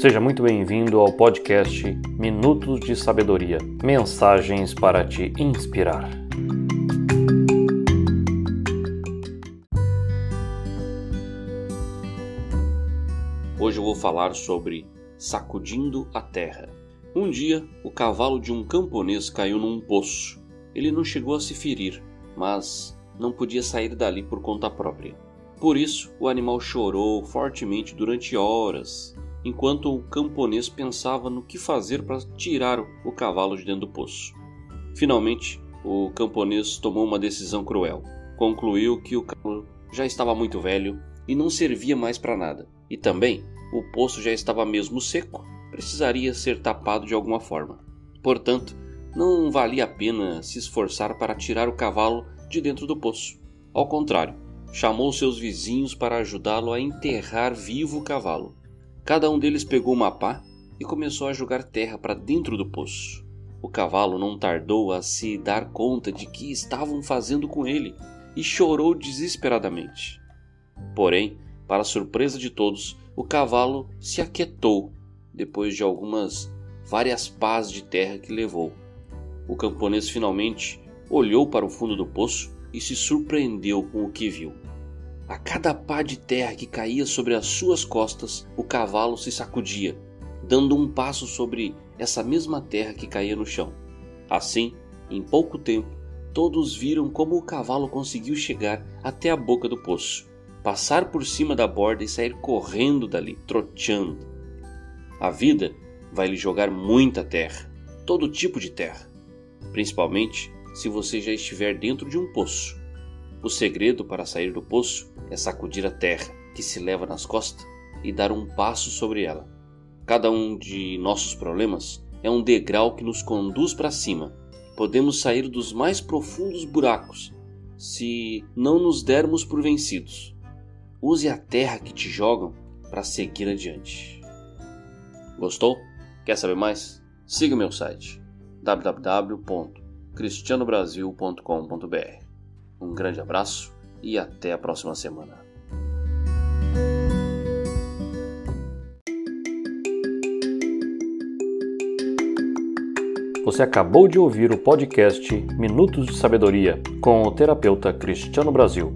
Seja muito bem-vindo ao podcast Minutos de Sabedoria mensagens para te inspirar. Hoje eu vou falar sobre sacudindo a terra. Um dia, o cavalo de um camponês caiu num poço. Ele não chegou a se ferir, mas não podia sair dali por conta própria. Por isso, o animal chorou fortemente durante horas, enquanto o camponês pensava no que fazer para tirar o cavalo de dentro do poço. Finalmente, o camponês tomou uma decisão cruel. Concluiu que o cavalo já estava muito velho e não servia mais para nada. E também, o poço já estava mesmo seco, precisaria ser tapado de alguma forma. Portanto, não valia a pena se esforçar para tirar o cavalo de dentro do poço. Ao contrário, chamou seus vizinhos para ajudá-lo a enterrar vivo o cavalo. Cada um deles pegou uma pá e começou a jogar terra para dentro do poço. O cavalo não tardou a se dar conta de que estavam fazendo com ele e chorou desesperadamente. Porém, para surpresa de todos, o cavalo se aquietou depois de algumas várias pás de terra que levou. O camponês finalmente olhou para o fundo do poço e se surpreendeu com o que viu. A cada pá de terra que caía sobre as suas costas, o cavalo se sacudia, dando um passo sobre essa mesma terra que caía no chão. Assim, em pouco tempo, todos viram como o cavalo conseguiu chegar até a boca do poço, passar por cima da borda e sair correndo dali, troteando. A vida vai lhe jogar muita terra, todo tipo de terra, principalmente se você já estiver dentro de um poço. O segredo para sair do poço é sacudir a terra que se leva nas costas e dar um passo sobre ela. Cada um de nossos problemas é um degrau que nos conduz para cima. Podemos sair dos mais profundos buracos se não nos dermos por vencidos. Use a terra que te jogam para seguir adiante. Gostou? Quer saber mais? Siga meu site www cristianobrasil.com.br. Um grande abraço e até a próxima semana. Você acabou de ouvir o podcast Minutos de Sabedoria com o terapeuta Cristiano Brasil.